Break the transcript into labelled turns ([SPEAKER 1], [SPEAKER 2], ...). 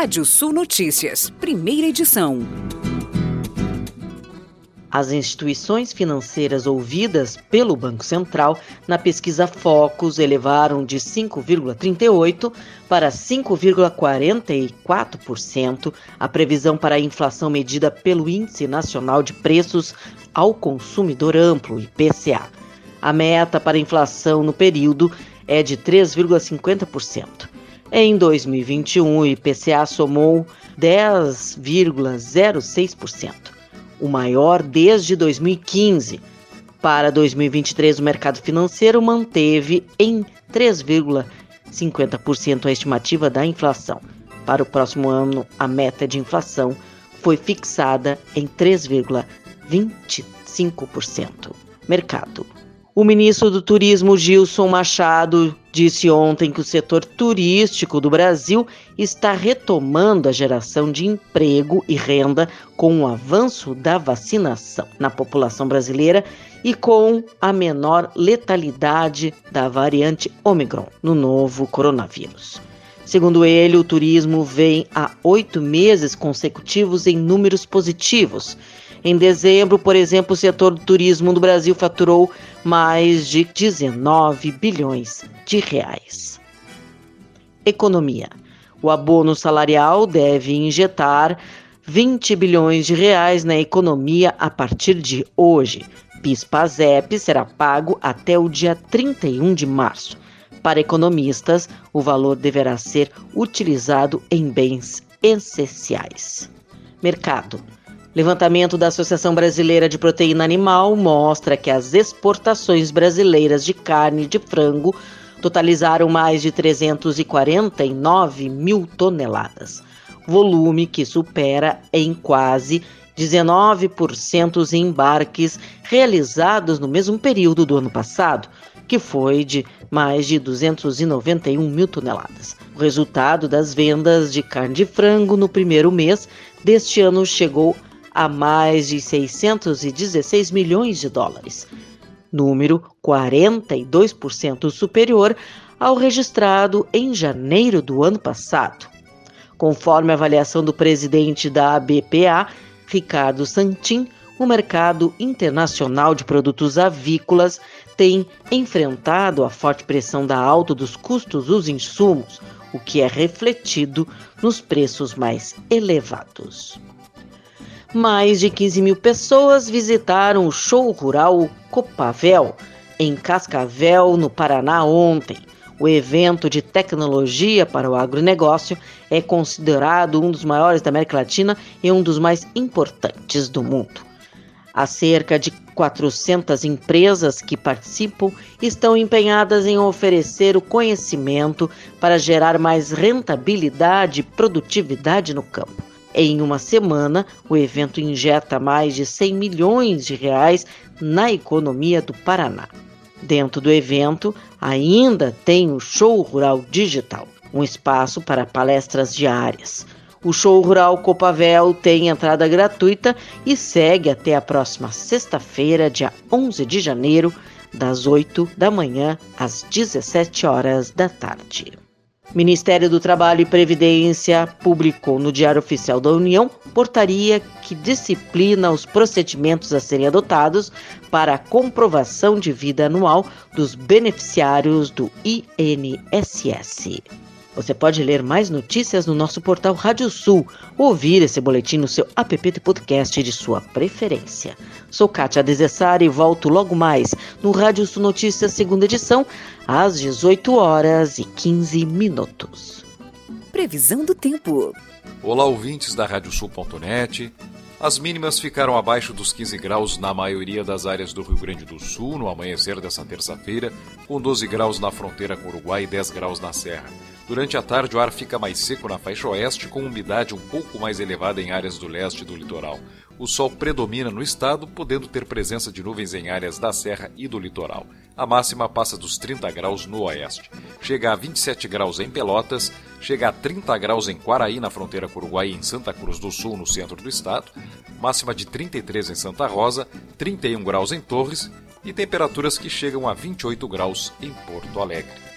[SPEAKER 1] Rádio Sul Notícias, primeira edição.
[SPEAKER 2] As instituições financeiras ouvidas pelo Banco Central na pesquisa Focus elevaram de 5,38% para 5,44% a previsão para a inflação medida pelo Índice Nacional de Preços ao Consumidor Amplo, IPCA. A meta para a inflação no período é de 3,50%. Em 2021, o IPCA somou 10,06%, o maior desde 2015. Para 2023, o mercado financeiro manteve em 3,50% a estimativa da inflação. Para o próximo ano, a meta de inflação foi fixada em 3,25%. Mercado. O ministro do Turismo, Gilson Machado, disse ontem que o setor turístico do Brasil está retomando a geração de emprego e renda com o avanço da vacinação na população brasileira e com a menor letalidade da variante Omicron no novo coronavírus. Segundo ele, o turismo vem há oito meses consecutivos em números positivos em dezembro, por exemplo, o setor do turismo do Brasil faturou mais de 19 bilhões de reais. Economia. O abono salarial deve injetar 20 bilhões de reais na economia a partir de hoje. PIS/PASEP será pago até o dia 31 de março. Para economistas, o valor deverá ser utilizado em bens essenciais. Mercado. Levantamento da Associação Brasileira de Proteína Animal mostra que as exportações brasileiras de carne de frango totalizaram mais de 349 mil toneladas, volume que supera em quase 19% os embarques realizados no mesmo período do ano passado, que foi de mais de 291 mil toneladas. O resultado das vendas de carne de frango no primeiro mês deste ano chegou a mais de 616 milhões de dólares, número 42% superior ao registrado em janeiro do ano passado. Conforme a avaliação do presidente da ABPA, Ricardo Santin, o mercado internacional de produtos avícolas tem enfrentado a forte pressão da alta dos custos dos insumos, o que é refletido nos preços mais elevados. Mais de 15 mil pessoas visitaram o show rural Copavel, em Cascavel, no Paraná, ontem. O evento de tecnologia para o agronegócio é considerado um dos maiores da América Latina e um dos mais importantes do mundo. Há cerca de 400 empresas que participam estão empenhadas em oferecer o conhecimento para gerar mais rentabilidade e produtividade no campo. Em uma semana, o evento injeta mais de 100 milhões de reais na economia do Paraná. Dentro do evento, ainda tem o Show Rural Digital, um espaço para palestras diárias. O Show Rural Copavel tem entrada gratuita e segue até a próxima sexta-feira, dia 11 de janeiro, das 8 da manhã às 17 horas da tarde. Ministério do Trabalho e Previdência publicou no Diário Oficial da União portaria que disciplina os procedimentos a serem adotados para a comprovação de vida anual dos beneficiários do INSS. Você pode ler mais notícias no nosso portal Rádio Sul, ouvir esse boletim no seu app de podcast de sua preferência. Sou Kátia Desessari e volto logo mais no Rádio Sul Notícias, segunda edição, às 18 horas e 15 minutos.
[SPEAKER 1] Previsão do tempo.
[SPEAKER 3] Olá, ouvintes da Radiosul.net. As mínimas ficaram abaixo dos 15 graus na maioria das áreas do Rio Grande do Sul no amanhecer dessa terça-feira, com 12 graus na fronteira com o Uruguai e 10 graus na Serra. Durante a tarde, o ar fica mais seco na faixa oeste, com umidade um pouco mais elevada em áreas do leste do litoral. O sol predomina no estado, podendo ter presença de nuvens em áreas da serra e do litoral. A máxima passa dos 30 graus no oeste. Chega a 27 graus em Pelotas, chega a 30 graus em Quaraí, na fronteira com o Uruguai, em Santa Cruz do Sul, no centro do estado. Máxima de 33 em Santa Rosa, 31 graus em Torres e temperaturas que chegam a 28 graus em Porto Alegre.